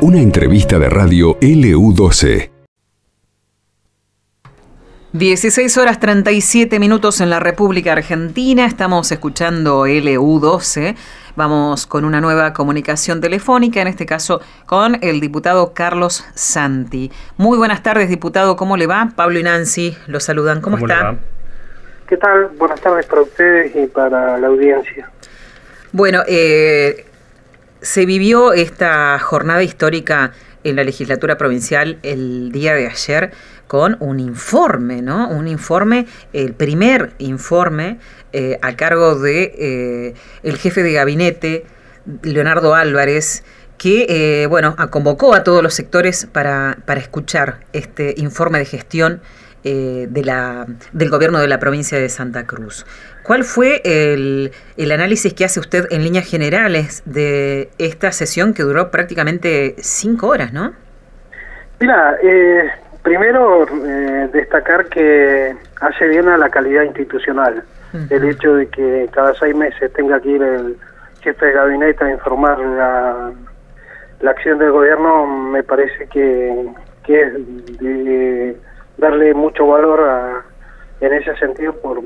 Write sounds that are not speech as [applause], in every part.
Una entrevista de radio LU12. 16 horas 37 minutos en la República Argentina. Estamos escuchando LU12. Vamos con una nueva comunicación telefónica, en este caso con el diputado Carlos Santi. Muy buenas tardes, diputado. ¿Cómo le va? Pablo y Nancy los saludan. ¿Cómo, está? ¿Qué tal? Buenas tardes para ustedes y para la audiencia. Bueno, eh, se vivió esta jornada histórica en la legislatura provincial el día de ayer con un informe, ¿no? Un informe, el primer informe eh, a cargo de eh, el jefe de gabinete, Leonardo Álvarez, que eh, bueno, convocó a todos los sectores para, para escuchar este informe de gestión eh, de la, del gobierno de la provincia de Santa Cruz. ¿Cuál fue el, el, análisis que hace usted en líneas generales de esta sesión que duró prácticamente cinco horas, no? Mira, eh, primero eh, destacar que hace bien a la calidad institucional. El hecho de que cada seis meses tenga que ir el jefe de gabinete a informar la, la acción del gobierno me parece que, que es de, darle mucho valor a, en ese sentido por,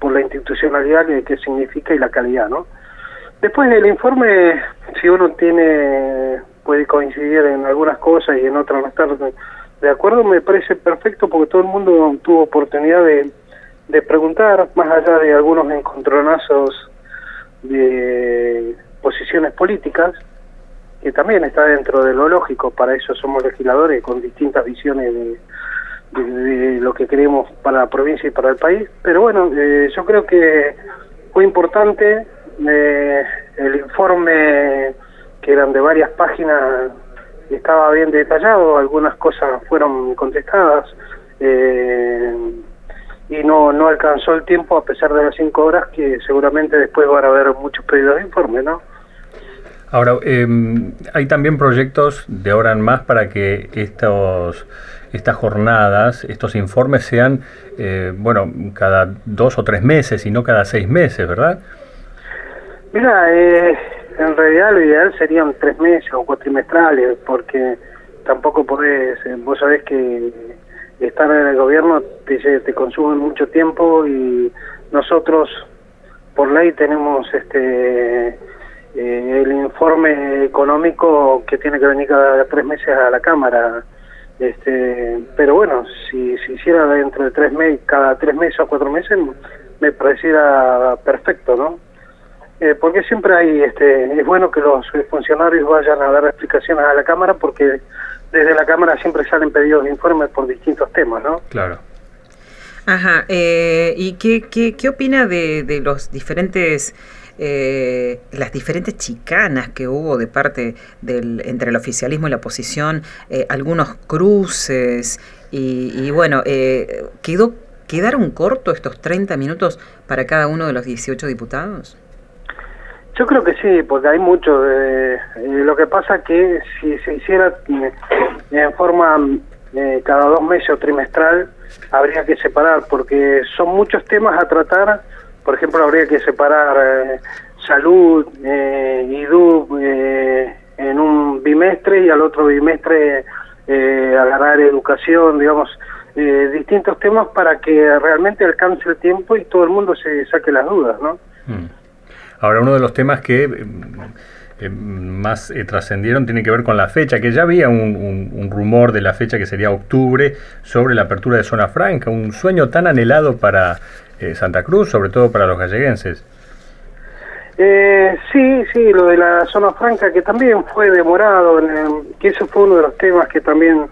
por la institucionalidad que, significa y la calidad, ¿no? Después del informe, si uno tiene puede coincidir en algunas cosas y en otras no estar de acuerdo, me parece perfecto porque todo el mundo tuvo oportunidad de, de preguntar, más allá de algunos encontronazos de posiciones políticas, que también está dentro de lo lógico, para eso somos legisladores con distintas visiones de, lo que queremos para la provincia y para el país. Pero bueno, eh, yo creo que fue importante eh, el informe que eran de varias páginas estaba bien detallado, algunas cosas fueron contestadas eh, y no no alcanzó el tiempo a pesar de las cinco horas que seguramente después van a haber muchos pedidos de informe, ¿no? Ahora, eh, hay también proyectos de ahora en más para que estos estas jornadas, estos informes sean, eh, bueno, cada dos o tres meses y no cada seis meses, ¿verdad? Mira, eh, en realidad lo ideal serían tres meses o cuatrimestrales, porque tampoco podés, eh, vos sabés que estar en el gobierno te, te consume mucho tiempo y nosotros por ley tenemos este el informe económico que tiene que venir cada tres meses a la Cámara este, pero bueno, si se hiciera dentro de tres meses, cada tres meses o cuatro meses, me pareciera perfecto, ¿no? Eh, porque siempre hay, este, es bueno que los funcionarios vayan a dar explicaciones a la Cámara porque desde la Cámara siempre salen pedidos de informes por distintos temas, ¿no? Claro. Ajá, eh, ¿y qué, qué, qué opina de, de los diferentes eh, las diferentes chicanas que hubo de parte del entre el oficialismo y la oposición, eh, algunos cruces y, bueno, eh, quedó quedaron cortos estos 30 minutos para cada uno de los 18 diputados. Yo creo que sí, porque hay mucho. Eh, lo que pasa que si se hiciera en forma cada dos meses o trimestral, habría que separar, porque son muchos temas a tratar por ejemplo, habría que separar eh, salud eh, y DUB eh, en un bimestre y al otro bimestre eh, agarrar educación, digamos, eh, distintos temas para que realmente alcance el tiempo y todo el mundo se saque las dudas, ¿no? Mm. Ahora, uno de los temas que más trascendieron tiene que ver con la fecha, que ya había un, rumor de la fecha que sería octubre sobre la apertura de zona franca, un sueño tan anhelado para eh, Santa Cruz, sobre todo para los galleguenses. Eh, sí, sí, lo de la zona franca que también fue demorado, que eso fue uno de los temas que también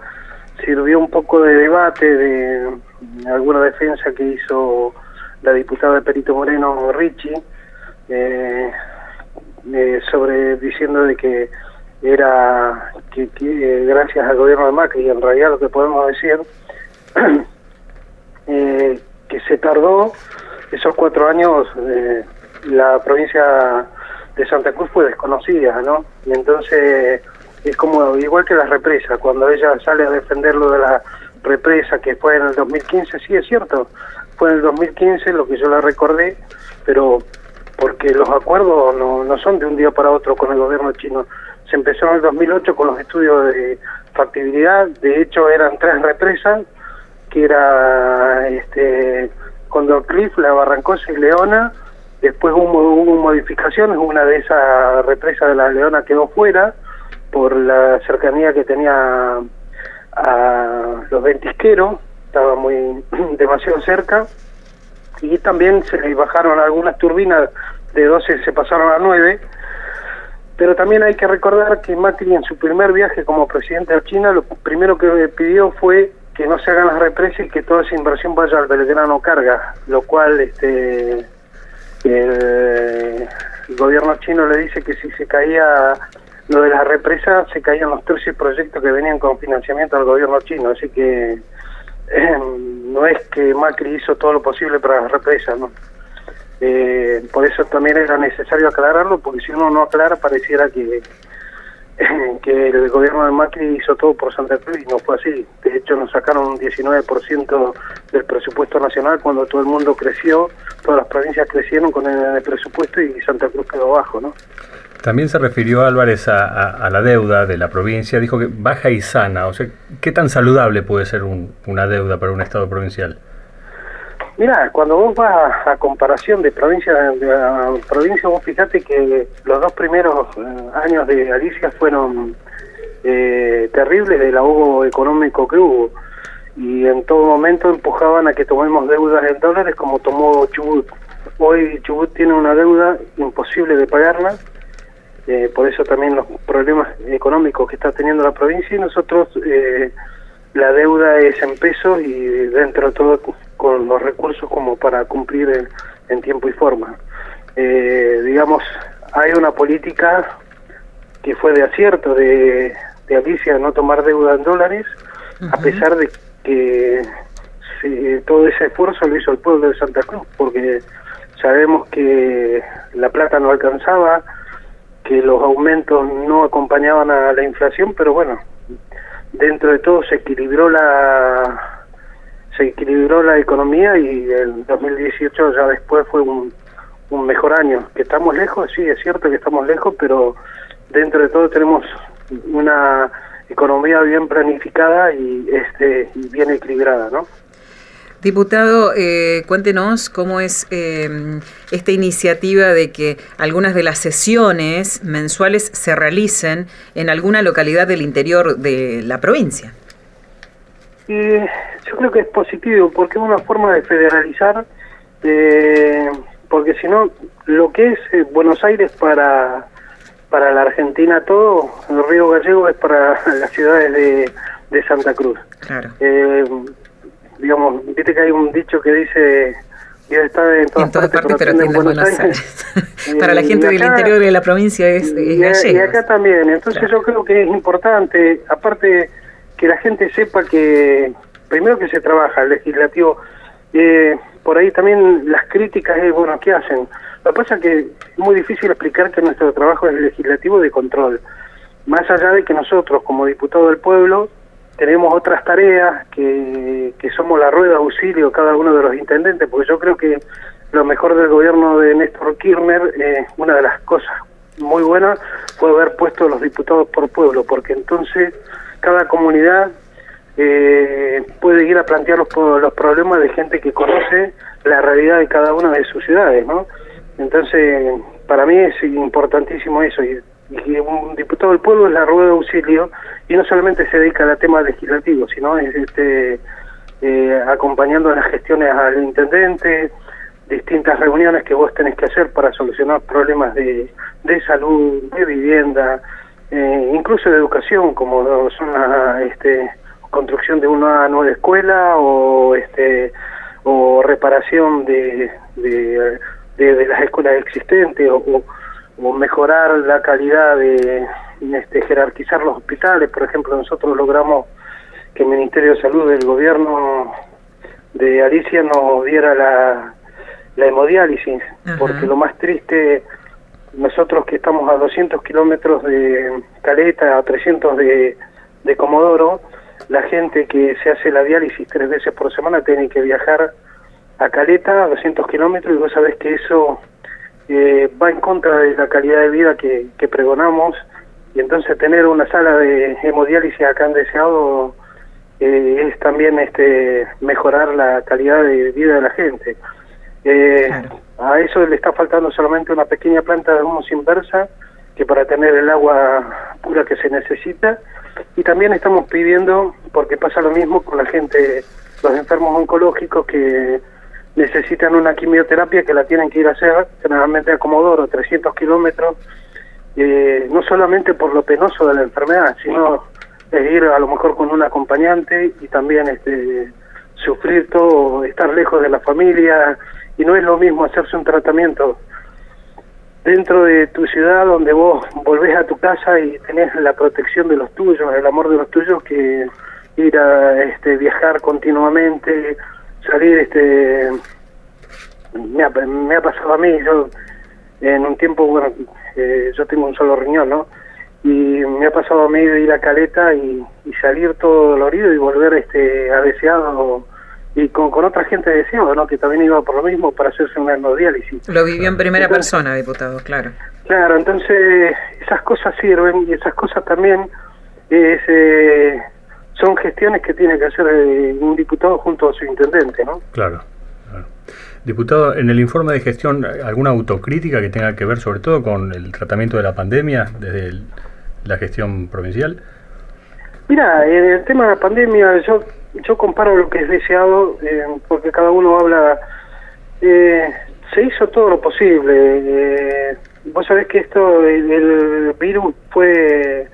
sirvió un poco de debate de, alguna defensa que hizo la diputada de Perito Moreno Ricci eh, eh, sobre diciendo de que era que, que gracias al gobierno de Macri y en realidad lo que podemos decir [clears throat] que se tardó esos cuatro años, eh, la provincia de Santa Cruz fue desconocida, ¿no? Y entonces es como igual que las represas, cuando ella sale a defender lo de la represa que fue en el 2015, sí es cierto, fue en el 2015 lo que yo la recordé, pero porque los acuerdos no, no son de un día para otro con el gobierno chino. Se empezó en el 2008 con los estudios de factibilidad, de hecho eran tres represas, que era este Condor Cliff, La Barrancosa y Leona, después hubo, hubo modificaciones, una de esas represas de la Leona quedó fuera por la cercanía que tenía a los ventisqueros, estaba muy [clears throat] demasiado cerca, y también se bajaron algunas turbinas de 12 se pasaron a 9, pero también hay que recordar que Macri en su primer viaje como presidente de China lo primero que pidió fue que no se hagan las represas y que toda esa inversión vaya al Belgrano Carga, lo cual este el, gobierno chino le dice que si se caía lo de las represas, se caían los 13 proyectos que venían con financiamiento del gobierno chino, así que eh, no es que Macri hizo todo lo posible para las represas, ¿no? Eh, por eso también era necesario aclararlo, porque si uno no aclara pareciera que, [coughs] que el gobierno de Macri hizo todo por Santa Cruz y no fue así. De hecho nos sacaron un 19% del presupuesto nacional cuando todo el mundo creció, todas las provincias crecieron con el presupuesto y Santa Cruz quedó bajo, ¿no? También se refirió Álvarez a, la deuda de la provincia, dijo que baja y sana, o sea, ¿qué tan saludable puede ser una deuda para un Estado provincial? Mira, cuando vos vas a, comparación de provincia a provincia, vos fíjate que los dos primeros eh, años de Alicia fueron eh, terribles del ahogo económico que hubo y en todo momento empujaban a que tomemos deudas en dólares como tomó Chubut. Hoy Chubut tiene una deuda imposible de pagarla, eh, por eso también los problemas económicos que está teniendo la provincia y nosotros la deuda es en pesos y dentro de todo con los recursos como para cumplir en, tiempo y forma. Eh, digamos, hay una política que fue de acierto de, de Alicia no tomar deuda en dólares, a pesar de que todo ese esfuerzo lo hizo el pueblo de Santa Cruz, porque sabemos que la plata no alcanzaba, que los aumentos no acompañaban a la inflación, pero bueno, dentro de todo se equilibró la se equilibró la economía y el 2018 ya después fue un, un mejor año. Que estamos lejos, sí, es cierto que estamos lejos, pero dentro de todo tenemos una economía bien planificada y este y bien equilibrada, ¿no? Diputado, eh, cuéntenos cómo es eh, esta iniciativa de que algunas de las sesiones mensuales se realicen en alguna localidad del interior de la provincia. yo creo que es positivo porque es una forma de federalizar, eh, porque si no, lo que es eh, Buenos Aires para, para la Argentina todo, el Río Gallego es para [laughs] las ciudades de, de Santa Cruz. Claro digamos, viste que hay un dicho que dice Dios está en todas, partes, pero, en Buenos, Aires. [laughs] Para la gente del interior de la provincia es, es y, y, acá también, entonces yo creo que es importante, aparte que la gente sepa que, primero que se trabaja el legislativo, eh, por ahí también las críticas es, bueno, ¿qué hacen? Lo que pasa es que es muy difícil explicar que nuestro trabajo es legislativo de control. Más allá de que nosotros, como diputados del pueblo, tenemos otras tareas que, somos la rueda de auxilio cada uno de los intendentes, porque yo creo que lo mejor del gobierno de Néstor Kirchner, eh, una de las cosas muy buenas fue haber puesto los diputados por pueblo, porque entonces cada comunidad eh, puede ir a plantear los, los problemas de gente que conoce la realidad de cada una de sus ciudades, ¿no? Entonces, para mí es importantísimo eso, y un diputado del pueblo es la rueda de auxilio y no solamente se dedica al tema legislativo, sino es este, eh, acompañando las gestiones al intendente, distintas reuniones que vos tenés que hacer para solucionar problemas de, de salud, de vivienda, eh, incluso de educación, como son este, construcción de una nueva escuela o este o reparación de, de, las escuelas existentes o mejorar la calidad de este, jerarquizar los hospitales. Por ejemplo, nosotros logramos que el Ministerio de Salud del gobierno de Alicia nos diera la, la hemodiálisis, porque lo más triste, nosotros que estamos a 200 kilómetros de Caleta, a 300 de, de Comodoro, la gente que se hace la diálisis tres veces por semana tiene que viajar a Caleta, a 200 kilómetros, y vos sabés que eso eh, va en contra de la calidad de vida que, que pregonamos. Y entonces tener una sala de hemodiálisis acá en Deseado eh, es también este mejorar la calidad de vida de la gente. Eh, A eso le está faltando solamente una pequeña planta de humus inversa que para tener el agua pura que se necesita. Y también estamos pidiendo, porque pasa lo mismo con la gente, los enfermos oncológicos que necesitan una quimioterapia que la tienen que ir a hacer, generalmente a Comodoro, 300 kilómetros, eh, no solamente por lo penoso de la enfermedad, sino es ir a lo mejor con un acompañante y también este sufrir todo, estar lejos de la familia y no es lo mismo hacerse un tratamiento dentro de tu ciudad donde vos volvés a tu casa y tenés la protección de los tuyos, el amor de los tuyos que ir a este viajar continuamente, salir este me ha, me ha pasado a mí, yo en un tiempo bueno, eh, yo tengo un solo riñón, ¿no? y me ha pasado a mí de ir a Caleta y, salir todo dolorido y volver este a deseado y con, con otra gente deseado, ¿no? que también iba por lo mismo para hacerse una hemodiálisis. Lo vivió en primera persona, diputado, claro. Claro, entonces esas cosas sirven y esas cosas también es, eh, son gestiones que tiene que hacer eh, un diputado junto a su intendente, ¿no? Claro. Diputado, en el informe de gestión, ¿alguna autocrítica que tenga que ver sobre todo con el tratamiento de la pandemia desde el, la gestión provincial? Mira, en el tema de la pandemia yo yo comparo lo que es deseado eh, porque cada uno habla eh, se hizo todo lo posible eh, vos sabés que esto el, virus fue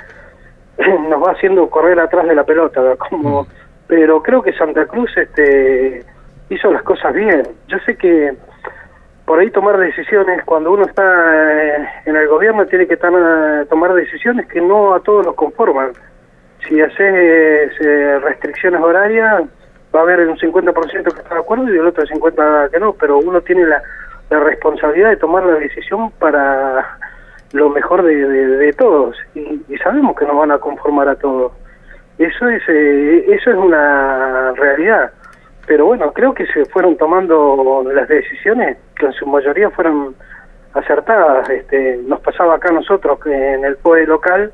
[laughs] nos va haciendo correr atrás de la pelota como pero creo que Santa Cruz este hizo las cosas bien. Yo sé que por ahí tomar decisiones, cuando uno está eh, en el gobierno tiene que tomar decisiones que no a todos los conforman. Si haces eh, restricciones horarias, va a haber un 50% que está de acuerdo y el otro 50% que no, pero uno tiene la, responsabilidad de tomar la decisión para lo mejor de, todos y, sabemos que nos van a conformar a todos. Eso es, eso es una realidad pero bueno, creo que se fueron tomando las decisiones que en su mayoría fueron acertadas. Este, nos pasaba acá a nosotros que en el POE local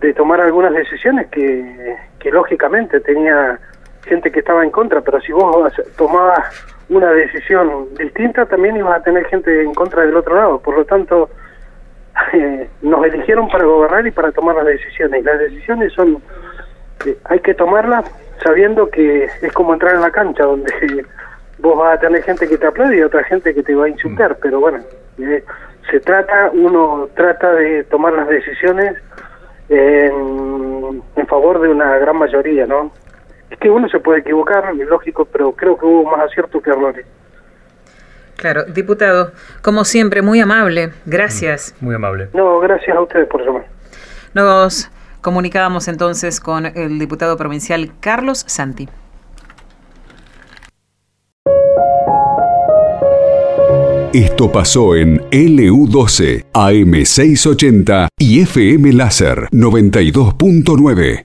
de tomar algunas decisiones que, que lógicamente tenía gente que estaba en contra, pero si vos tomabas una decisión distinta también ibas a tener gente en contra del otro lado. Por lo tanto, eh, [laughs] nos eligieron para gobernar y para tomar las decisiones. Y las decisiones son, eh, hay que tomarlas sabiendo que es como entrar en la cancha donde [laughs] vos vas a tener gente que te aplaude y otra gente que te va a insultar, mm. pero bueno, eh, se trata, uno trata de tomar las decisiones en, en, favor de una gran mayoría, ¿no? Es que uno se puede equivocar, es lógico, pero creo que hubo más aciertos que errores. Claro, diputado, como siempre, muy amable, gracias. Mm, muy amable. No, gracias a ustedes por llamar. Nos Comunicábamos entonces con el diputado provincial Carlos Santi. Esto pasó en LU12, AM680 y FM Láser 92.9.